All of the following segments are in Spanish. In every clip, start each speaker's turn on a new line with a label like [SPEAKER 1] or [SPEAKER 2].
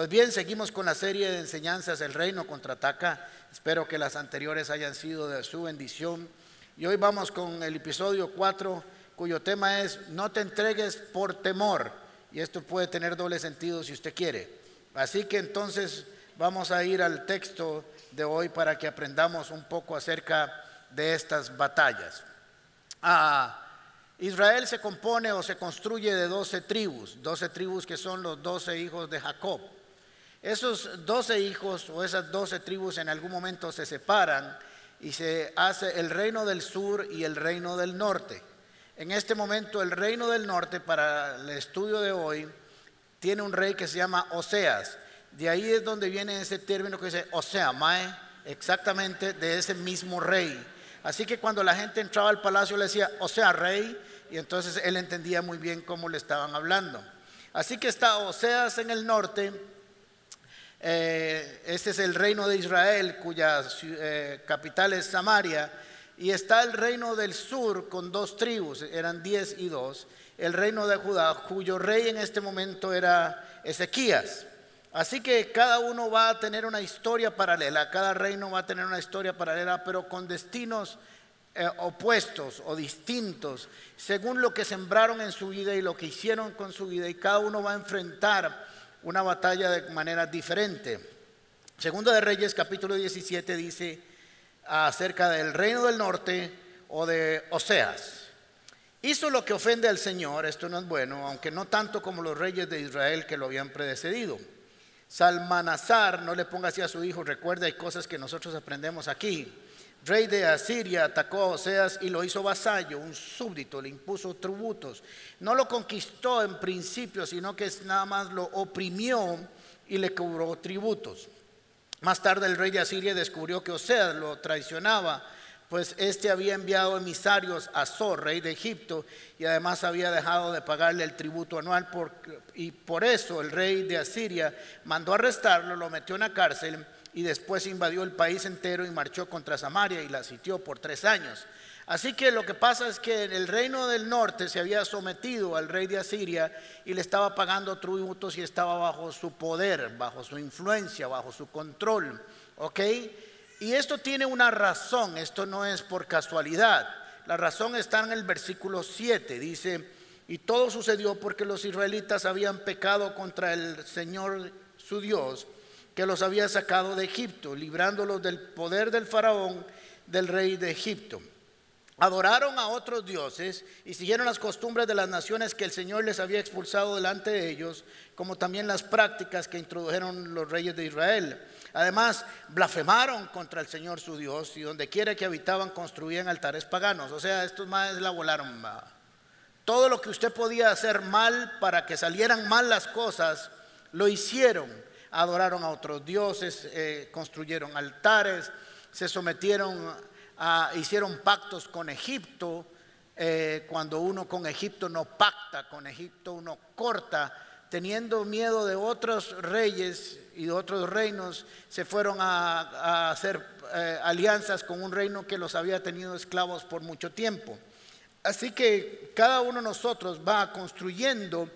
[SPEAKER 1] Pues bien, seguimos con la serie de enseñanzas El Reino contraataca. Espero que las anteriores hayan sido de su bendición. Y hoy vamos con el episodio 4, cuyo tema es No te entregues por temor. Y esto puede tener doble sentido si usted quiere. Así que entonces vamos a ir al texto de hoy para que aprendamos un poco acerca de estas batallas. Ah, Israel se compone o se construye de doce tribus, doce tribus que son los doce hijos de Jacob. Esos doce hijos o esas doce tribus en algún momento se separan y se hace el reino del sur y el reino del norte. En este momento el reino del norte, para el estudio de hoy, tiene un rey que se llama Oseas. De ahí es donde viene ese término que dice Osea, Mae, exactamente de ese mismo rey. Así que cuando la gente entraba al palacio le decía, Osea, rey, y entonces él entendía muy bien cómo le estaban hablando. Así que está Oseas en el norte, eh, este es el reino de Israel, cuya eh, capital es Samaria. Y está el reino del sur con dos tribus, eran diez y dos. El reino de Judá, cuyo rey en este momento era Ezequías. Así que cada uno va a tener una historia paralela, cada reino va a tener una historia paralela, pero con destinos eh, opuestos o distintos, según lo que sembraron en su vida y lo que hicieron con su vida, y cada uno va a enfrentar una batalla de manera diferente. Segundo de Reyes capítulo 17 dice acerca del reino del norte o de Oseas. Hizo lo que ofende al Señor, esto no es bueno, aunque no tanto como los reyes de Israel que lo habían predecedido. Salmanazar, no le ponga así a su hijo, recuerda, hay cosas que nosotros aprendemos aquí. Rey de Asiria atacó a Oseas y lo hizo vasallo, un súbdito, le impuso tributos. No lo conquistó en principio, sino que nada más lo oprimió y le cobró tributos. Más tarde el rey de Asiria descubrió que Oseas lo traicionaba, pues éste había enviado emisarios a Zor, rey de Egipto, y además había dejado de pagarle el tributo anual. y por eso el rey de Asiria mandó arrestarlo, lo metió en la cárcel y después invadió el país entero y marchó contra Samaria y la sitió por tres años. Así que lo que pasa es que el reino del norte se había sometido al rey de Asiria y le estaba pagando tributos y estaba bajo su poder, bajo su influencia, bajo su control. ¿Ok? Y esto tiene una razón, esto no es por casualidad. La razón está en el versículo 7, dice, y todo sucedió porque los israelitas habían pecado contra el Señor su Dios que los había sacado de Egipto, librándolos del poder del faraón, del rey de Egipto. Adoraron a otros dioses y siguieron las costumbres de las naciones que el Señor les había expulsado delante de ellos, como también las prácticas que introdujeron los reyes de Israel. Además, blasfemaron contra el Señor su Dios y donde quiera que habitaban construían altares paganos. O sea, estos más la volaron. Todo lo que usted podía hacer mal para que salieran mal las cosas, lo hicieron adoraron a otros dioses, eh, construyeron altares, se sometieron a, hicieron pactos con Egipto. Eh, cuando uno con Egipto no pacta, con Egipto uno corta, teniendo miedo de otros reyes y de otros reinos, se fueron a, hacer eh, alianzas con un reino que los había tenido esclavos por mucho tiempo. Así que cada uno de nosotros va construyendo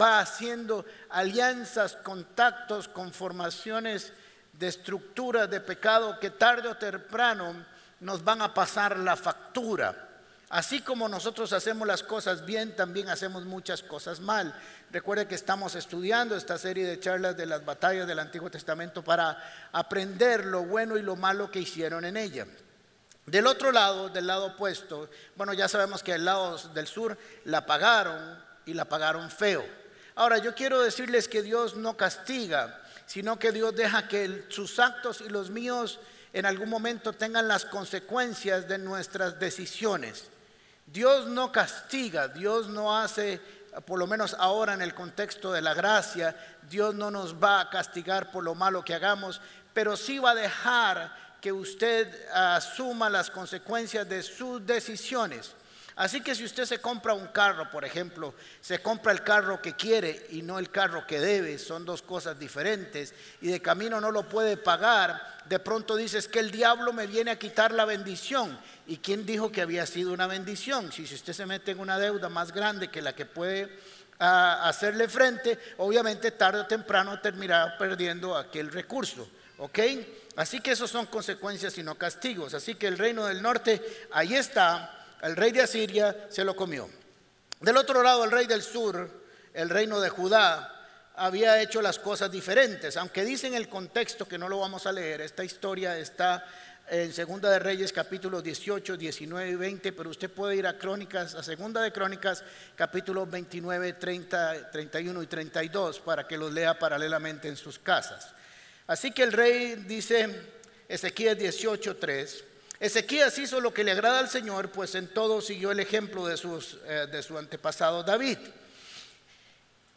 [SPEAKER 1] va haciendo alianzas, contactos, conformaciones de estructuras de pecado que tarde o temprano nos van a pasar la factura. Así como nosotros hacemos las cosas bien, también hacemos muchas cosas mal. Recuerde que estamos estudiando esta serie de charlas de las batallas del Antiguo Testamento para aprender lo bueno y lo malo que hicieron en ella. Del otro lado, del lado opuesto, bueno, ya sabemos que el lado del sur la pagaron y la pagaron feo. Ahora, yo quiero decirles que Dios no castiga, sino que Dios deja que sus actos y los míos en algún momento tengan las consecuencias de nuestras decisiones. Dios no castiga, Dios no hace, por lo menos ahora en el contexto de la gracia, Dios no nos va a castigar por lo malo que hagamos, pero sí va a dejar que usted asuma las consecuencias de sus decisiones. Así que si usted se compra un carro, por ejemplo, se compra el carro que quiere y no el carro que debe, son dos cosas diferentes, y de camino no lo puede pagar, de pronto dices que el diablo me viene a quitar la bendición. ¿Y quién dijo que había sido una bendición? Si usted se mete en una deuda más grande que la que puede a hacerle frente, obviamente tarde o temprano terminará perdiendo aquel recurso. ¿Ok? Así que esos son consecuencias y no castigos. Así que el reino del norte, ahí está, el rey de Asiria se lo comió. Del otro lado, el rey del sur, el reino de Judá, había hecho las cosas diferentes. Aunque dice en el contexto que no lo vamos a leer, esta historia está en Segunda de Reyes capítulos 18, 19 y 20, pero usted puede ir a Crónicas, a Segunda de Crónicas capítulos 29, 30, 31 y 32 para que los lea paralelamente en sus casas. Así que el rey dice, Ezequías 18, 3, Ezequías hizo lo que le agrada al Señor, pues en todo siguió el ejemplo de, eh, de su antepasado David.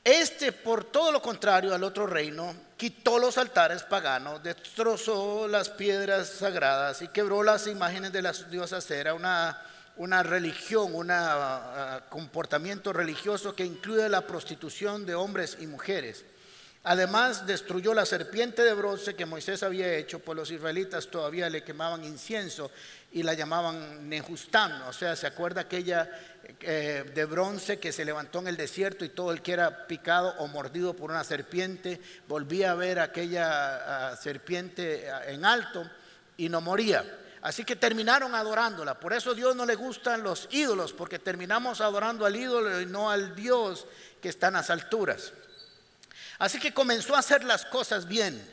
[SPEAKER 1] Este, por todo lo contrario al otro reino, quitó los altares paganos, destrozó las piedras sagradas y quebró las imágenes de las diosas. Era una, una religión, un ah, comportamiento religioso que incluye la prostitución de hombres y mujeres. Además, destruyó la serpiente de bronce que Moisés había hecho, pues los israelitas todavía le quemaban incienso y la llamaban Nejustán. O sea, ¿se acuerda aquella eh, de bronce que se levantó en el desierto y todo el que era picado o mordido por una serpiente volvía a ver aquella serpiente en alto y no moría? Así que terminaron adorándola. Por eso a Dios no le gustan los ídolos, porque terminamos adorando al ídolo y no al Dios que está en las alturas. Así que comenzó a hacer las cosas bien.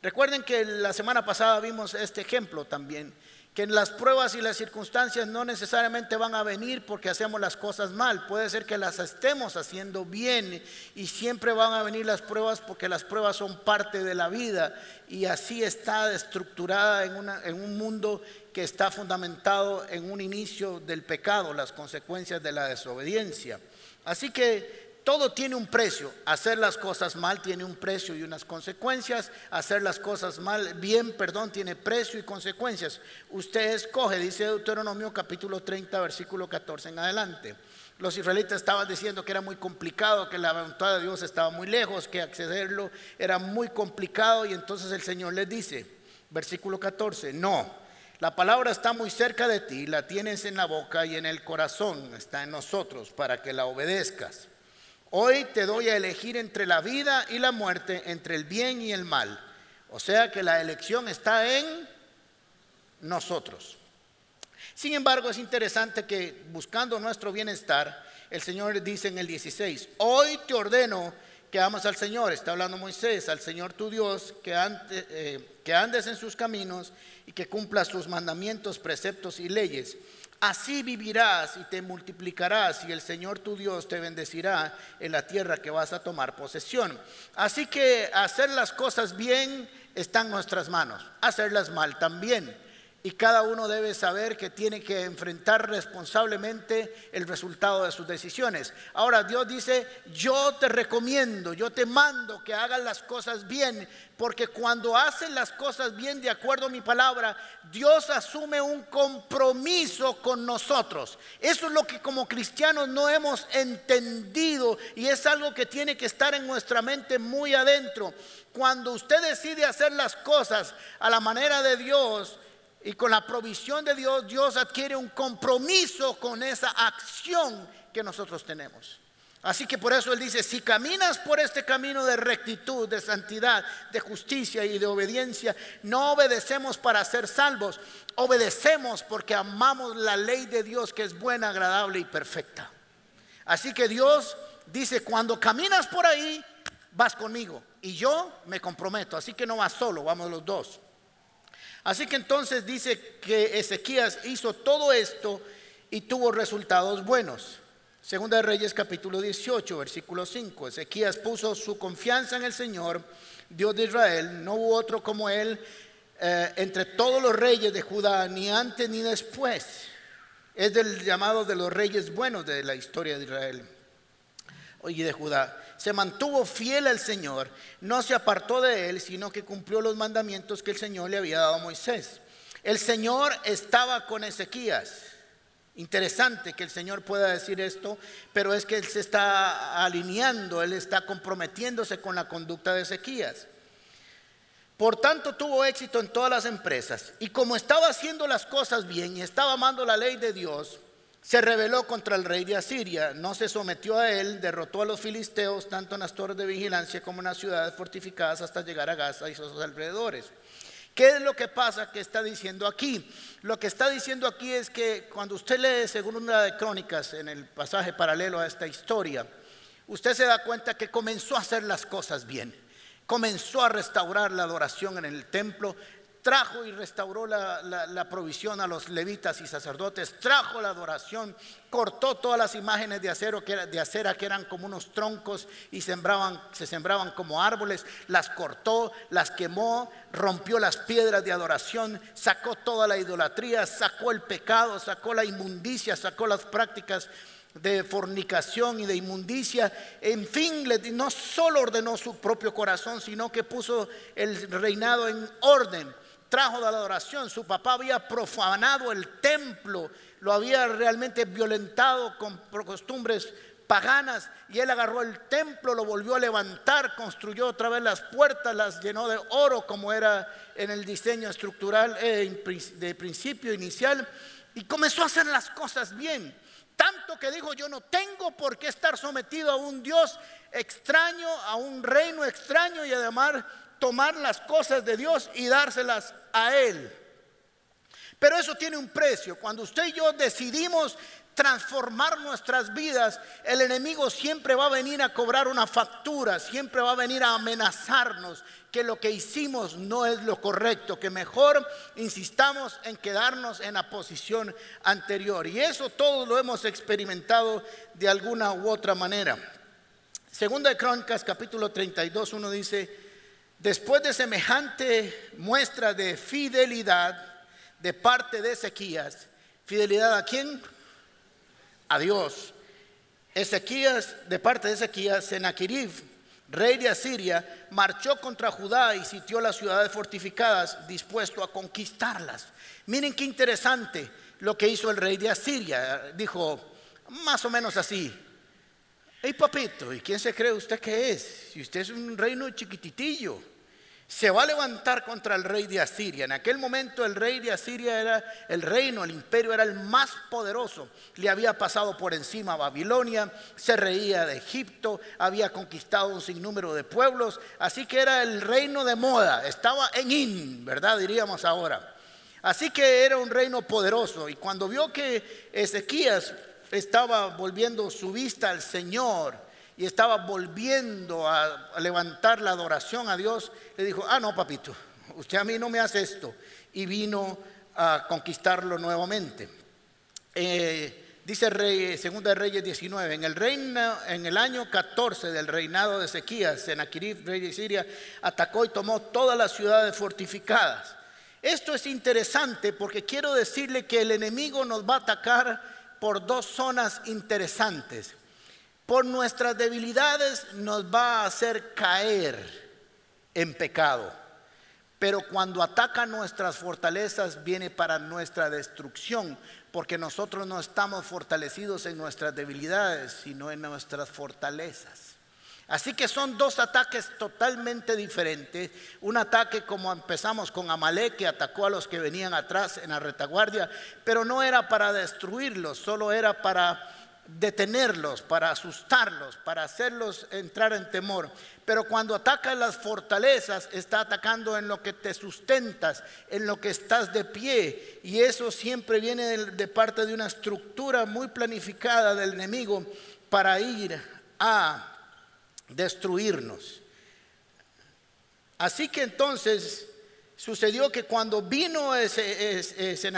[SPEAKER 1] Recuerden que la semana pasada vimos este ejemplo también, que las pruebas y las circunstancias no necesariamente van a venir porque hacemos las cosas mal, puede ser que las estemos haciendo bien y siempre van a venir las pruebas porque las pruebas son parte de la vida y así está estructurada en, en un mundo que está fundamentado en un inicio del pecado, las consecuencias de la desobediencia. Así que todo tiene un precio. Hacer las cosas mal tiene un precio y unas consecuencias. Hacer las cosas mal, bien, perdón, tiene precio y consecuencias. Usted escoge, dice Deuteronomio capítulo 30, versículo 14 en adelante. Los israelitas estaban diciendo que era muy complicado, que la voluntad de Dios estaba muy lejos, que accederlo era muy complicado y entonces el Señor les dice, versículo 14, no, la palabra está muy cerca de ti, la tienes en la boca y en el corazón, está en nosotros para que la obedezcas. Hoy te doy a elegir entre la vida y la muerte, entre el bien y el mal. O sea que la elección está en nosotros. Sin embargo, es interesante que buscando nuestro bienestar, el Señor dice en el 16, hoy te ordeno que amas al Señor, está hablando Moisés, al Señor tu Dios, que, eh, andes en sus caminos y que cumplas sus mandamientos, preceptos y leyes Así vivirás y te multiplicarás y el Señor tu Dios te bendecirá en la tierra que vas a tomar posesión. Así que hacer las cosas bien está en nuestras manos, hacerlas mal también y cada uno debe saber que tiene que enfrentar responsablemente el resultado de sus decisiones. Ahora Dios dice, yo te recomiendo, yo te mando que hagas las cosas bien, porque cuando hacen las cosas bien de acuerdo a mi palabra, Dios asume un compromiso con nosotros. Eso es lo que como cristianos no hemos entendido y es algo que tiene que estar en nuestra mente muy adentro. Cuando usted decide hacer las cosas a la manera de Dios, y con la provisión de Dios, Dios adquiere un compromiso con esa acción que nosotros tenemos. Así que por eso Él dice, si caminas por este camino de rectitud, de santidad, de justicia y de obediencia, no obedecemos para ser salvos, obedecemos porque amamos la ley de Dios que es buena, agradable y perfecta. Así que Dios dice, cuando caminas por ahí, vas conmigo y yo me comprometo. Así que no vas solo, vamos los dos. Así que entonces dice que Ezequías hizo todo esto y tuvo resultados buenos. Segunda de Reyes capítulo 18, versículo 5. Ezequías puso su confianza en el Señor, Dios de Israel. No hubo otro como él eh, entre todos los reyes de Judá, ni antes ni después. Es del llamado de los reyes buenos de la historia de Israel y de Judá se mantuvo fiel al Señor, no se apartó de él, sino que cumplió los mandamientos que el Señor le había dado a Moisés. El Señor estaba con Ezequías. Interesante que el Señor pueda decir esto, pero es que Él se está alineando, Él está comprometiéndose con la conducta de Ezequías. Por tanto, tuvo éxito en todas las empresas. Y como estaba haciendo las cosas bien y estaba amando la ley de Dios, se rebeló contra el rey de Asiria, no se sometió a él, derrotó a los filisteos tanto en las torres de vigilancia como en las ciudades fortificadas hasta llegar a Gaza y sus alrededores. ¿Qué es lo que pasa que está diciendo aquí? Lo que está diciendo aquí es que cuando usted lee según una de Crónicas en el pasaje paralelo a esta historia, usted se da cuenta que comenzó a hacer las cosas bien. Comenzó a restaurar la adoración en el templo, trajo y restauró la, provisión a los levitas y sacerdotes, trajo la adoración, cortó todas las imágenes de, acero que de acera que eran como unos troncos y sembraban, se sembraban como árboles, las cortó, las quemó, rompió las piedras de adoración, sacó toda la idolatría, sacó el pecado, sacó la inmundicia, sacó las prácticas de fornicación y de inmundicia. En fin, no solo ordenó su propio corazón, sino que puso el reinado en orden trajo de la adoración. Su papá había profanado el templo, lo había realmente violentado con costumbres paganas y él agarró el templo, lo volvió a levantar, construyó otra vez las puertas, las llenó de oro como era en el diseño estructural eh, de principio inicial y comenzó a hacer las cosas bien. Tanto que dijo, yo no tengo por qué estar sometido a un Dios extraño, a un reino extraño y además tomar las cosas de Dios y dárselas a Él. Pero eso tiene un precio. Cuando usted y yo decidimos transformar nuestras vidas, el enemigo siempre va a venir a cobrar una factura, siempre va a venir a amenazarnos que lo que hicimos no es lo correcto, que mejor insistamos en quedarnos en la posición anterior. Y eso todos lo hemos experimentado de alguna u otra manera. Segunda de Crónicas, capítulo 32, uno dice, Después de semejante muestra de fidelidad de parte de Ezequías, ¿fidelidad a quién? A Dios. Ezequías, de parte de Ezequías, Sennacherib, rey de Asiria, marchó contra Judá y sitió las ciudades fortificadas, dispuesto a conquistarlas. Miren qué interesante lo que hizo el rey de Asiria. Dijo, más o menos así, hey papito, ¿y quién se cree usted que es? Si usted es un reino chiquititillo se va a levantar contra el rey de Asiria. En aquel momento el rey de Asiria era el reino, el imperio era el más poderoso. Le había pasado por encima a Babilonia, se reía de Egipto, había conquistado un sinnúmero de pueblos, así que era el reino de moda, estaba en in, ¿verdad? Diríamos ahora. Así que era un reino poderoso y cuando vio que Ezequías estaba volviendo su vista al Señor, y estaba volviendo a, levantar la adoración a Dios, le dijo, ah, no, papito, usted a mí no me hace esto. Y vino a conquistarlo nuevamente. Eh, dice Rey, Segunda de Reyes 19, en el, reino, en el año 14 del reinado de Ezequías, Sennacherib, rey de Siria, atacó y tomó todas las ciudades fortificadas. Esto es interesante porque quiero decirle que el enemigo nos va a atacar por dos zonas interesantes. Por nuestras debilidades nos va a hacer caer en pecado. Pero cuando ataca nuestras fortalezas viene para nuestra destrucción, porque nosotros no estamos fortalecidos en nuestras debilidades, sino en nuestras fortalezas. Así que son dos ataques totalmente diferentes. Un ataque como empezamos con Amalek, que atacó a los que venían atrás en la retaguardia, pero no era para destruirlos, solo era para detenerlos, para asustarlos, para hacerlos entrar en temor. Pero cuando ataca las fortalezas, está atacando en lo que te sustentas, en lo que estás de pie. Y eso siempre viene de, parte de una estructura muy planificada del enemigo para ir a destruirnos. Así que entonces sucedió que cuando vino ese, ese,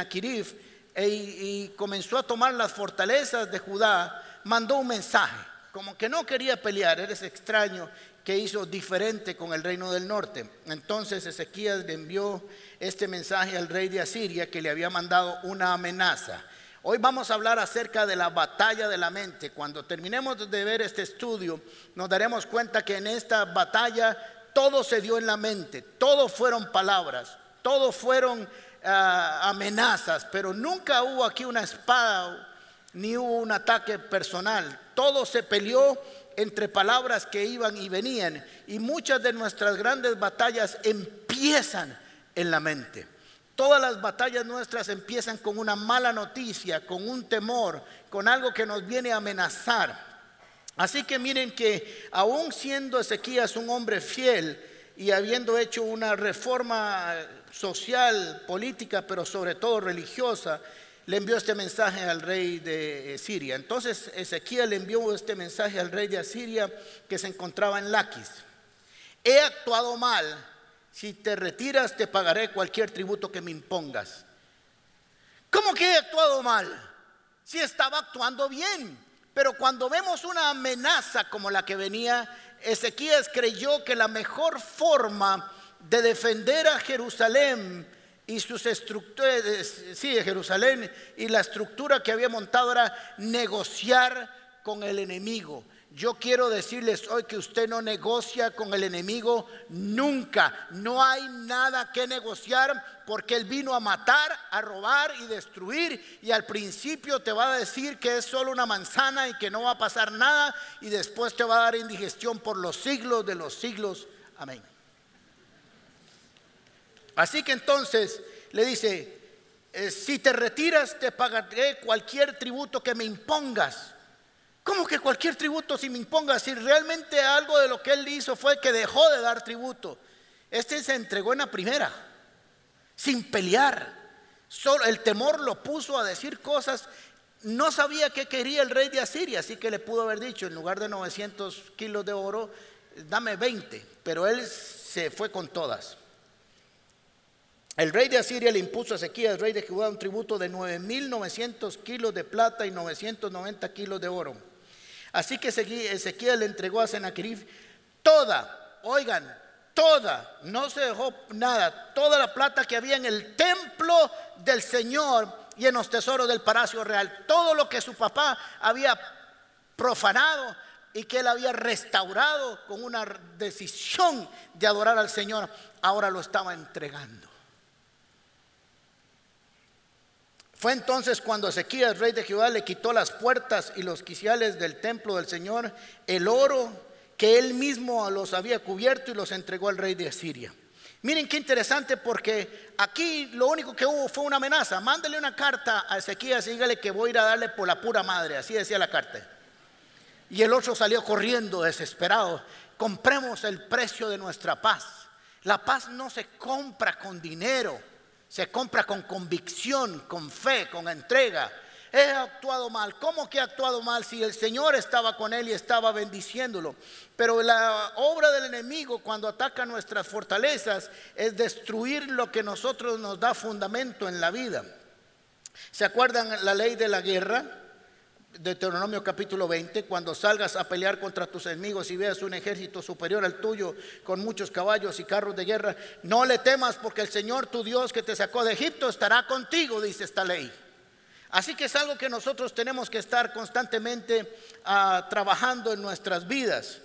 [SPEAKER 1] e, y comenzó a tomar las fortalezas de Judá, mandó un mensaje, como que no quería pelear, eres extraño, que hizo diferente con el reino del norte. Entonces Ezequías le envió este mensaje al rey de Asiria que le había mandado una amenaza. Hoy vamos a hablar acerca de la batalla de la mente. Cuando terminemos de ver este estudio, nos daremos cuenta que en esta batalla todo se dio en la mente, todo fueron palabras, todo fueron amenazas, pero nunca hubo aquí una espada ni hubo un ataque personal. Todo se peleó entre palabras que iban y venían. Y muchas de nuestras grandes batallas empiezan en la mente. Todas las batallas nuestras empiezan con una mala noticia, con un temor, con algo que nos viene a amenazar. Así que miren que aún siendo Ezequías un hombre fiel y habiendo hecho una reforma social, política, pero sobre todo religiosa, le envió este mensaje al rey de eh, Siria. Entonces Ezequiel envió este mensaje al rey de Asiria que se encontraba en Laquis. He actuado mal, si te retiras te pagaré cualquier tributo que me impongas. ¿Cómo que he actuado mal? Si estaba actuando bien. Pero cuando vemos una amenaza como la que venía, Ezequías creyó que la mejor forma de defender a Jerusalén y sus estructuras, sí, Jerusalén y la estructura que había montado era negociar con el enemigo. Yo quiero decirles hoy que usted no negocia con el enemigo nunca. No hay nada que negociar porque él vino a matar, a robar y destruir. Y al principio te va a decir que es solo una manzana y que no va a pasar nada. Y después te va a dar indigestión por los siglos de los siglos. Amén. Así que entonces le dice, eh, si te retiras te pagaré cualquier tributo que me impongas. ¿Cómo que cualquier tributo si me impongas? Si realmente algo de lo que él hizo fue que dejó de dar tributo. Este se entregó en la primera, sin pelear. El temor lo puso a decir cosas. No sabía qué quería el rey de Asiria, así que le pudo haber dicho, en lugar de 900 kilos de oro, dame 20. Pero él se fue con todas. El rey de Asiria le impuso a Ezequías, rey de Judá, un tributo de 9.900 kilos de plata y 990 kilos de oro. Así que Ezequías le entregó a Sennacherib toda, oigan, toda, no se dejó nada, toda la plata que había en el templo del Señor y en los tesoros del palacio real. Todo lo que su papá había profanado y que él había restaurado con una decisión de adorar al Señor, ahora lo estaba entregando. Fue entonces cuando Ezequías, rey de Judá, le quitó las puertas y los quiciales del templo del Señor, el oro que él mismo los había cubierto y los entregó al rey de Asiria. Miren qué interesante porque aquí lo único que hubo fue una amenaza. Mándale una carta a Ezequías y dígale que voy a ir a darle por la pura madre. Así decía la carta. Y el otro salió corriendo desesperado. Compremos el precio de nuestra paz. La paz no se compra con dinero. Se compra con convicción, con fe, con entrega. He actuado mal. ¿Cómo que he actuado mal si el Señor estaba con él y estaba bendiciéndolo? Pero la obra del enemigo cuando ataca nuestras fortalezas es destruir lo que nosotros nos da fundamento en la vida. ¿Se acuerdan la ley de la guerra? Deuteronomio capítulo 20, cuando salgas a pelear contra tus enemigos y veas un ejército superior al tuyo con muchos caballos y carros de guerra, no le temas porque el Señor tu Dios que te sacó de Egipto estará contigo, dice esta ley. Así que es algo que nosotros tenemos que estar constantemente ah, trabajando en nuestras vidas.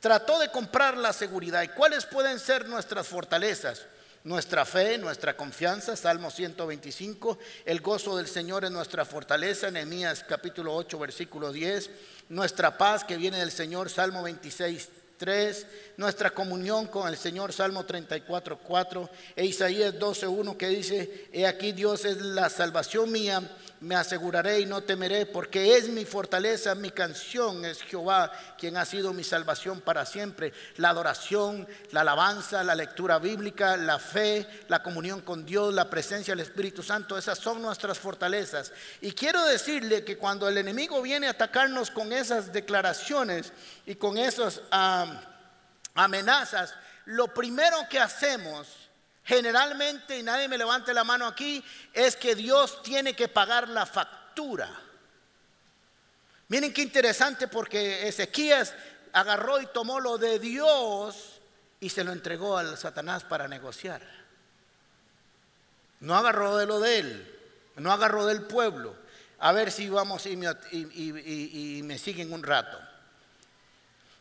[SPEAKER 1] Trató de comprar la seguridad. ¿Y cuáles pueden ser nuestras fortalezas? Nuestra fe, nuestra confianza, Salmo 125, el gozo del Señor es nuestra fortaleza, Nehemías capítulo 8, versículo 10, nuestra paz que viene del Señor, Salmo 26, 3, nuestra comunión con el Señor, Salmo 34, 4, e Isaías 12, 1 que dice, he aquí Dios es la salvación mía me aseguraré y no temeré, porque es mi fortaleza, mi canción es Jehová, quien ha sido mi salvación para siempre. La adoración, la alabanza, la lectura bíblica, la fe, la comunión con Dios, la presencia del Espíritu Santo, esas son nuestras fortalezas. Y quiero decirle que cuando el enemigo viene a atacarnos con esas declaraciones y con esas amenazas, lo primero que hacemos generalmente, y nadie me levante la mano aquí, es que Dios tiene que pagar la factura. Miren qué interesante porque Ezequías agarró y tomó lo de Dios y se lo entregó al Satanás para negociar. No agarró de lo de él, no agarró del pueblo. A ver si vamos y me, y me siguen un rato.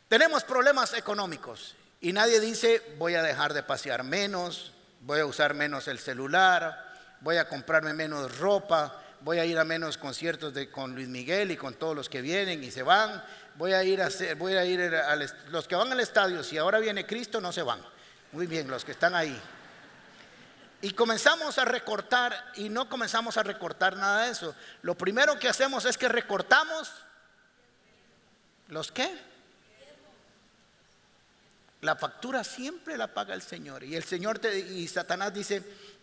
[SPEAKER 1] Tenemos problemas económicos y nadie dice voy a dejar de pasear menos, voy a usar menos el celular, voy a comprarme menos ropa, voy a ir a menos conciertos de, con Luis Miguel y con todos los que vienen y se van, voy a ir a, voy a, ir a los que van al estadio, si ahora viene Cristo no se van. Muy bien, los que están ahí. y comenzamos a recortar y no comenzamos a recortar nada de eso. Lo primero que hacemos es que recortamos los qué? La factura siempre la paga el Señor. Y el Señor te, y Satanás dice,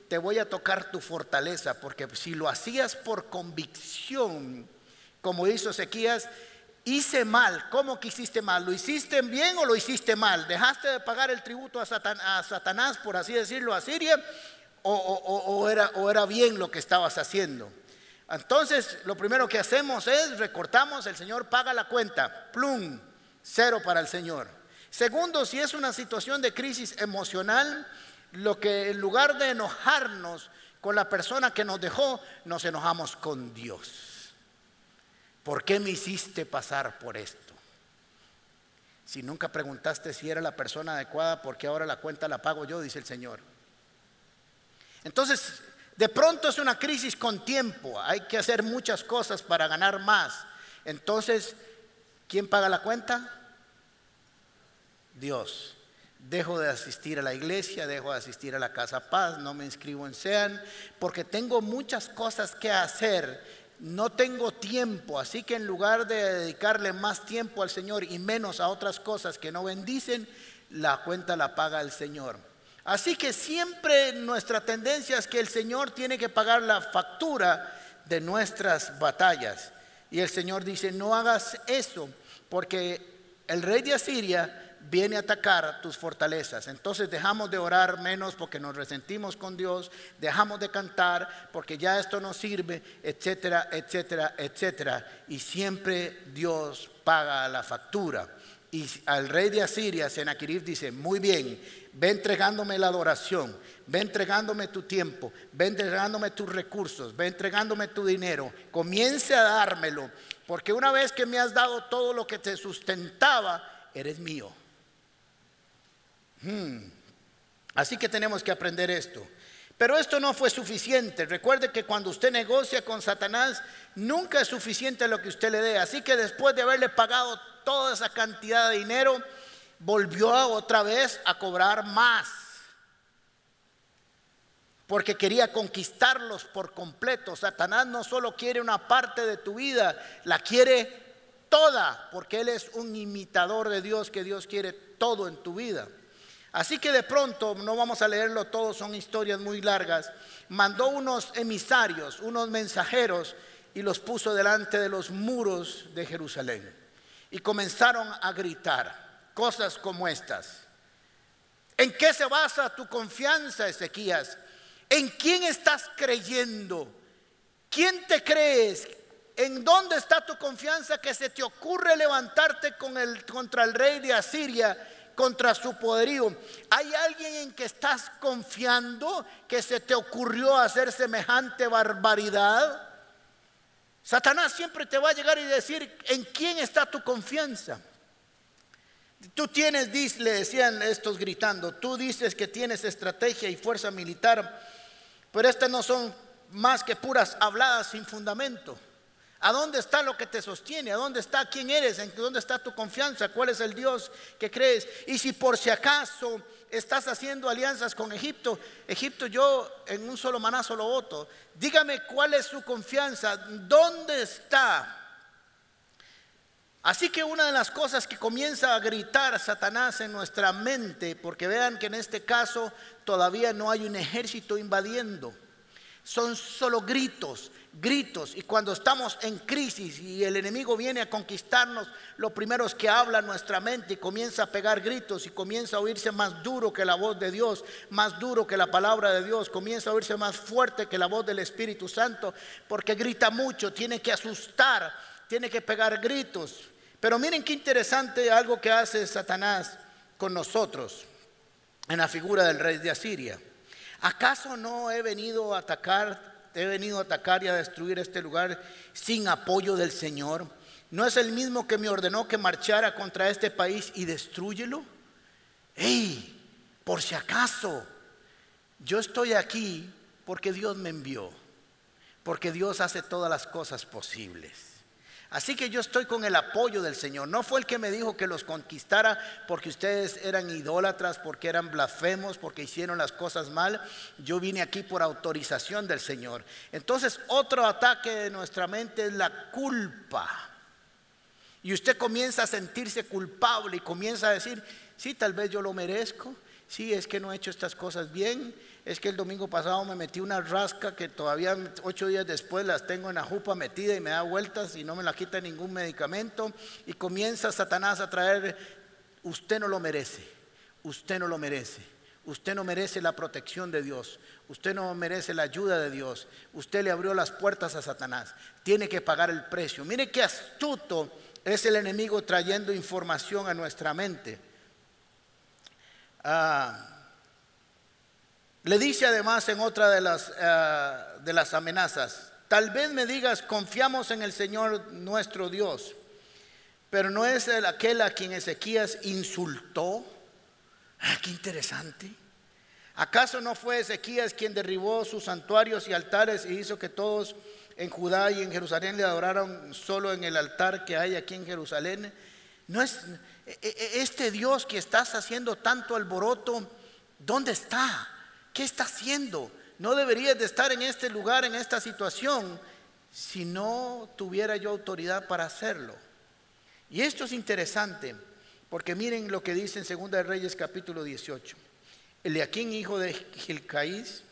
[SPEAKER 1] te voy a tocar tu fortaleza, porque si lo hacías por convicción, como hizo Ezequías, hice mal. ¿Cómo que hiciste mal? ¿Lo hiciste bien o lo hiciste mal? ¿Dejaste de pagar el tributo a, Satanás, por así decirlo, a Siria? O, era, ¿O era bien lo que estabas haciendo? Entonces, lo primero que hacemos es recortamos, el Señor paga la cuenta, plum, cero para el Señor. Segundo, si es una situación de crisis emocional, lo que en lugar de enojarnos con la persona que nos dejó, nos enojamos con Dios. ¿Por qué me hiciste pasar por esto? Si nunca preguntaste si era la persona adecuada, ¿por qué ahora la cuenta la pago yo? Dice el Señor. Entonces, de pronto es una crisis con tiempo. Hay que hacer muchas cosas para ganar más. Entonces, ¿quién paga la cuenta? Dios. Dejo de asistir a la iglesia, dejo de asistir a la Casa Paz, no me inscribo en SEAN, porque tengo muchas cosas que hacer no tengo tiempo, así que en lugar de dedicarle más tiempo al Señor y menos a otras cosas que no bendicen, la cuenta la paga el Señor. Así que siempre nuestra tendencia es que el Señor tiene que pagar la factura de nuestras batallas. Y el Señor dice, no hagas eso, porque el rey de Asiria viene a atacar tus fortalezas. Entonces dejamos de orar menos porque nos resentimos con Dios, dejamos de cantar porque ya esto no sirve, etcétera, etcétera, etcétera. Y siempre Dios paga la factura. Y al rey de Asiria, Sennacherib dice, muy bien, ve entregándome la adoración, ve entregándome tu tiempo, ve entregándome tus recursos, ve entregándome tu dinero, comience a dármelo, porque una vez que me has dado todo lo que te sustentaba, eres mío. Hmm. Así que tenemos que aprender esto. Pero esto no fue suficiente. Recuerde que cuando usted negocia con Satanás, nunca es suficiente lo que usted le dé. Así que después de haberle pagado toda esa cantidad de dinero, volvió otra vez a cobrar más. Porque quería conquistarlos por completo. Satanás no solo quiere una parte de tu vida, la quiere toda, porque Él es un imitador de Dios, que Dios quiere todo en tu vida. Así que de pronto, no vamos a leerlo todo, son historias muy largas, mandó unos emisarios, unos mensajeros y los puso delante de los muros de Jerusalén. Y comenzaron a gritar cosas como estas. ¿En qué se basa tu confianza, Ezequías? ¿En quién estás creyendo? ¿Quién te crees? ¿En dónde está tu confianza que se te ocurre levantarte contra el rey de Asiria contra su poderío. ¿Hay alguien en que estás confiando que se te ocurrió hacer semejante barbaridad? Satanás siempre te va a llegar y decir, ¿en quién está tu confianza? Tú tienes, le decían estos gritando, tú dices que tienes estrategia y fuerza militar, pero estas no son más que puras habladas sin fundamento. ¿A dónde está lo que te sostiene? ¿A dónde está quién eres? ¿En dónde está tu confianza? ¿Cuál es el Dios que crees? Y si por si acaso estás haciendo alianzas con Egipto, Egipto yo en un solo manazo lo voto. Dígame cuál es su confianza, ¿dónde está? Así que una de las cosas que comienza a gritar Satanás en nuestra mente, porque vean que en este caso todavía no hay un ejército invadiendo, son solo gritos gritos. Y cuando estamos en crisis y el enemigo viene a conquistarnos, lo primero es que habla nuestra mente y comienza a pegar gritos y comienza a oírse más duro que la voz de Dios, más duro que la palabra de Dios, comienza a oírse más fuerte que la voz del Espíritu Santo, porque grita mucho, tiene que asustar, tiene que pegar gritos. Pero miren qué interesante algo que hace Satanás con nosotros en la figura del rey de Asiria. ¿Acaso no he venido a atacar he venido a atacar y a destruir este lugar sin apoyo del Señor? ¿No es el mismo que me ordenó que marchara contra este país y destruyelo? ¡Ey! Por si acaso, yo estoy aquí porque Dios me envió, porque Dios hace todas las cosas posibles. Así que yo estoy con el apoyo del Señor. No fue el que me dijo que los conquistara porque ustedes eran idólatras, porque eran blasfemos, porque hicieron las cosas mal. Yo vine aquí por autorización del Señor. Entonces otro ataque de nuestra mente es la culpa. Y usted comienza a sentirse culpable y comienza a decir, sí, tal vez yo lo merezco. Sí, es que no he hecho estas cosas bien es que el domingo pasado me metí una rasca que todavía ocho días después las tengo en la jupa metida y me da vueltas y no me la quita ningún medicamento. Y comienza Satanás a traer, usted no lo merece, usted no lo merece. Usted no merece la protección de Dios. Usted no merece la ayuda de Dios. Usted le abrió las puertas a Satanás. Tiene que pagar el precio. Mire qué astuto es el enemigo trayendo información a nuestra mente. Ah, le dice además en otra de las, eh, de las amenazas, tal vez me digas, confiamos en el Señor nuestro Dios, pero no es el, aquel a quien Ezequías insultó. Ah, qué interesante. ¿Acaso no fue Ezequías quien derribó sus santuarios y altares y hizo que todos en Judá y en Jerusalén le adoraron solo en el altar que hay aquí en Jerusalén? No es e, e, este Dios que estás haciendo tanto alboroto, ¿dónde está? ¿Qué está haciendo? No deberías de estar en este lugar, en esta situación, si no tuviera yo autoridad para hacerlo. Y esto es interesante, porque miren lo que dice en 2 de Reyes capítulo 18. Eliaquín, hijo de Gilcaís,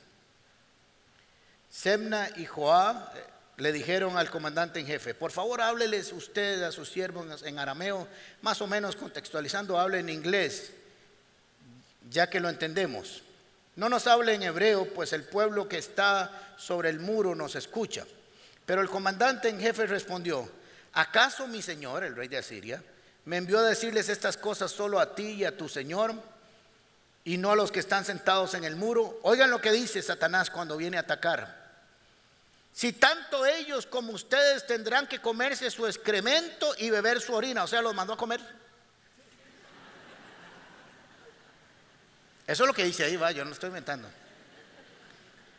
[SPEAKER 1] Semna y Joab eh, le dijeron al comandante en jefe, por favor hábleles usted a sus siervos en arameo, más o menos contextualizando, hable en inglés, ya que lo entendemos. No nos hable en hebreo, pues el pueblo que está sobre el muro nos escucha. Pero el comandante en jefe respondió, ¿acaso mi señor, el rey de Asiria, me envió a decirles estas cosas solo a ti y a tu señor y no a los que están sentados en el muro? Oigan lo que dice Satanás cuando viene a atacar. Si tanto ellos como ustedes tendrán que comerse su excremento y beber su orina, o sea, los mandó a comer. Eso es lo que dice ahí, va, yo no estoy inventando.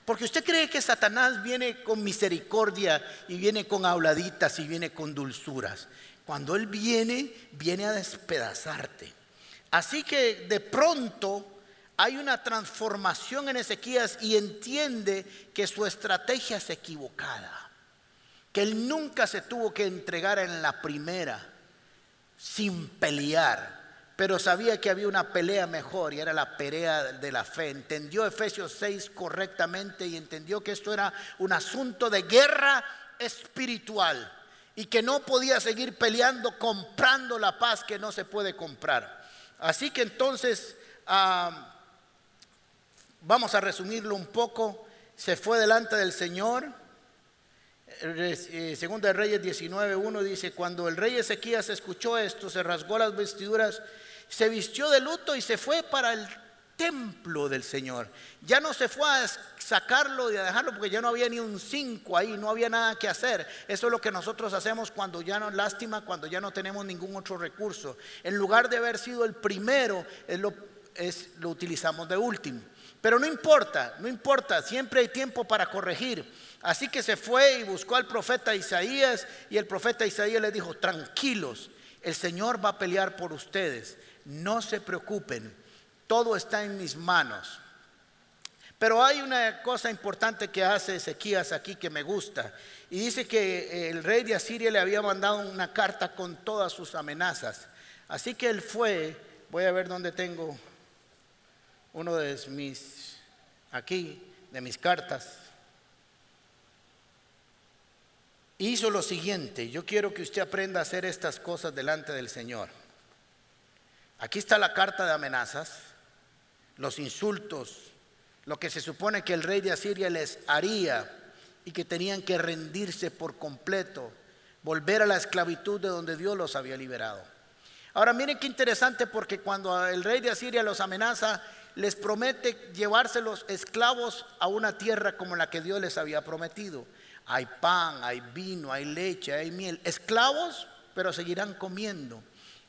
[SPEAKER 1] Porque usted cree que Satanás viene con misericordia y viene con habladitas y viene con dulzuras. Cuando Él viene, viene a despedazarte. Así que de pronto hay una transformación en Ezequías y entiende que su estrategia es equivocada. Que Él nunca se tuvo que entregar en la primera sin pelear pero sabía que había una pelea mejor y era la pelea de la fe. Entendió Efesios 6 correctamente y entendió que esto era un asunto de guerra espiritual y que no podía seguir peleando comprando la paz que no se puede comprar. Así que entonces, vamos a resumirlo un poco, se fue delante del Señor. Eh, Segunda de Reyes 19.1 dice, cuando el rey Ezequías escuchó esto, se rasgó las vestiduras se vistió de luto y se fue para el templo del Señor. Ya no se fue a sacarlo y a dejarlo porque ya no había ni un cinco ahí, no había nada que hacer. Eso es lo que nosotros hacemos cuando ya no lástima, cuando ya no tenemos ningún otro recurso. En lugar de haber sido el primero, lo utilizamos de último. Pero no importa, no importa, siempre hay tiempo para corregir. Así que se fue y buscó al profeta Isaías y el profeta Isaías le dijo, tranquilos, el Señor va a pelear por ustedes no se preocupen, todo está en mis manos. Pero hay una cosa importante que hace Ezequías aquí que me gusta. Y dice que el rey de Asiria le había mandado una carta con todas sus amenazas. Así que él fue, voy a ver dónde tengo uno de mis, aquí, de mis cartas. Hizo lo siguiente, yo quiero que usted aprenda a hacer estas cosas delante del Señor. Aquí está la carta de amenazas, los insultos, lo que se supone que el rey de Asiria les haría y que tenían que rendirse por completo, volver a la esclavitud de donde Dios los había liberado. Ahora miren qué interesante porque cuando el rey de Asiria los amenaza, les promete llevarse los esclavos a una tierra como la que Dios les había prometido. Hay pan, hay vino, hay leche, hay miel. Esclavos, pero seguirán comiendo.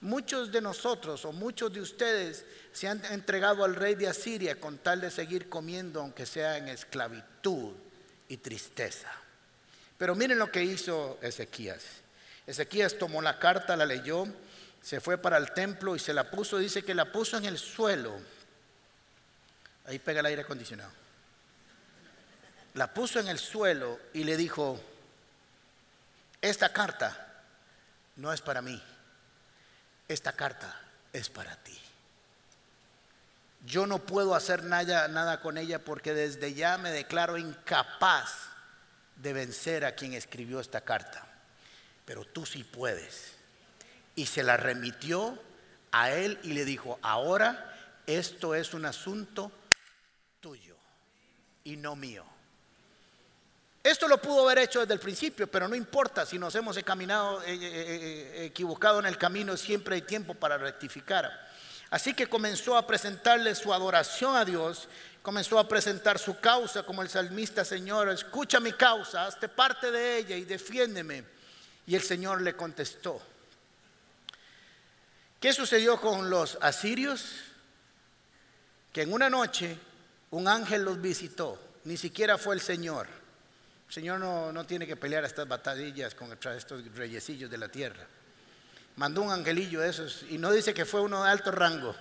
[SPEAKER 1] Muchos de nosotros o muchos de ustedes se han entregado al rey de Asiria con tal de seguir comiendo, aunque sea en esclavitud y tristeza. Pero miren lo que hizo Ezequías. Ezequías tomó la carta, la leyó, se fue para el templo y se la puso, dice que la puso en el suelo. Ahí pega el aire acondicionado. La puso en el suelo y le dijo, esta carta no es para mí, esta carta es para ti. Yo no puedo hacer nada, nada con ella porque desde ya me declaro incapaz de vencer a quien escribió esta carta. Pero tú sí puedes. Y se la remitió a él y le dijo, ahora esto es un asunto tuyo y no mío. Esto lo pudo haber hecho desde el principio, pero no importa si nos hemos caminado, eh, eh, eh, equivocado en el camino, siempre hay tiempo para rectificar. Así que comenzó a presentarle su adoración a Dios, comenzó a presentar su causa como el salmista, Señor, escucha mi causa, hazte parte de ella y defiéndeme. Y el Señor le contestó. ¿Qué sucedió con los asirios? Que en una noche un ángel los visitó, ni siquiera fue el Señor el Señor no, tiene que pelear estas batallas contra estos reyecillos de la tierra. Mandó un angelillo de esos y no dice que fue uno de alto rango.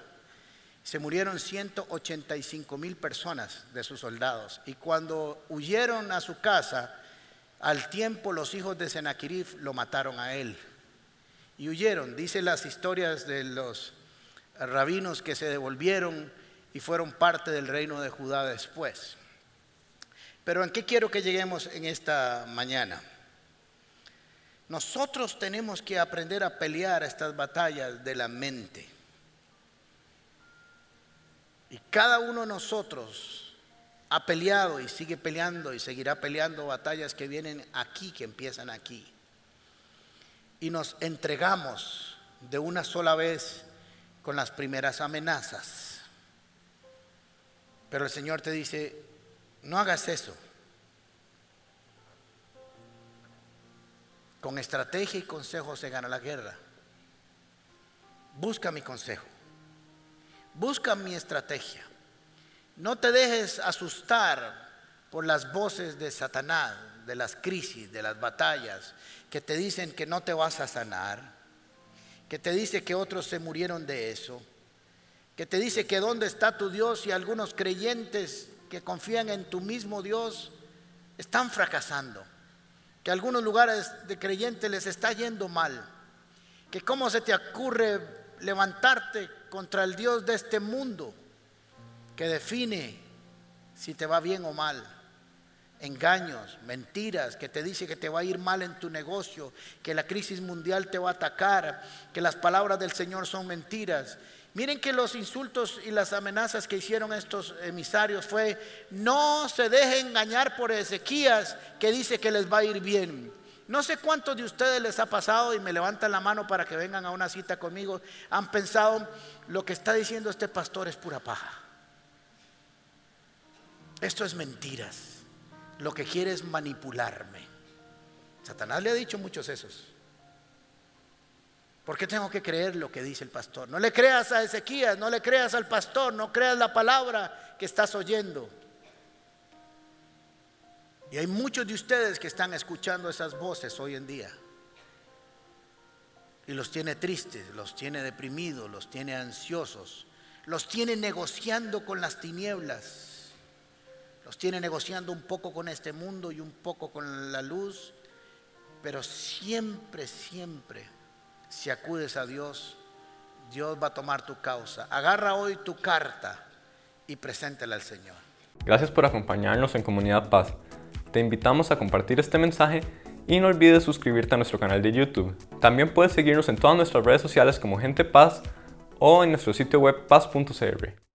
[SPEAKER 1] Se murieron 185 mil personas de sus soldados. Y cuando huyeron a su casa, al tiempo los hijos de Sennacherib lo mataron a él. Y huyeron. Dice las historias de los rabinos que se devolvieron y fueron parte del reino de Judá después. Pero ¿en qué quiero que lleguemos en esta mañana? Nosotros tenemos que aprender a pelear estas batallas de la mente. Y cada uno de nosotros ha peleado y sigue peleando y seguirá peleando batallas que vienen aquí, que empiezan aquí. Y nos entregamos de una sola vez con las primeras amenazas. Pero el Señor te dice, no hagas eso. Con estrategia y consejo se gana la guerra. Busca mi consejo. Busca mi estrategia. No te dejes asustar por las voces de Satanás, de las crisis, de las batallas, que te dicen que no te vas a sanar, que te dice que otros se murieron de eso, que te dice que dónde está tu Dios y algunos creyentes que confían en tu mismo Dios están fracasando, que algunos lugares de creyentes les está yendo mal, que cómo se te ocurre levantarte contra el Dios de este mundo que define si te va bien o mal. Engaños, mentiras, que te dice que te va a ir mal en tu negocio, que la crisis mundial te va a atacar, que las palabras del Señor son mentiras Miren que los insultos y las amenazas que hicieron estos emisarios fue, no se dejen engañar por Ezequías que dice que les va a ir bien. No sé cuántos de ustedes les ha pasado y me levantan la mano para que vengan a una cita conmigo, han pensado, lo que está diciendo este pastor es pura paja. Esto es mentiras. Lo que quiere es manipularme. Satanás le ha dicho muchos esos. ¿Por qué tengo que creer lo que dice el pastor? No le creas a Ezequías, no le creas al pastor, no creas la palabra que estás oyendo. Y hay muchos de ustedes que están escuchando esas voces hoy en día. Y los tiene tristes, los tiene deprimidos, los tiene ansiosos, los tiene negociando con las tinieblas, los tiene negociando un poco con este mundo y un poco con la luz, pero siempre, siempre si acudes a Dios, Dios va a tomar tu causa. Agarra hoy tu carta y preséntela al Señor.
[SPEAKER 2] Gracias por acompañarnos en Comunidad Paz. Te invitamos a compartir este mensaje y no olvides suscribirte a nuestro canal de YouTube. También puedes seguirnos en todas nuestras redes sociales como Gente Paz o en nuestro sitio web paz.cr.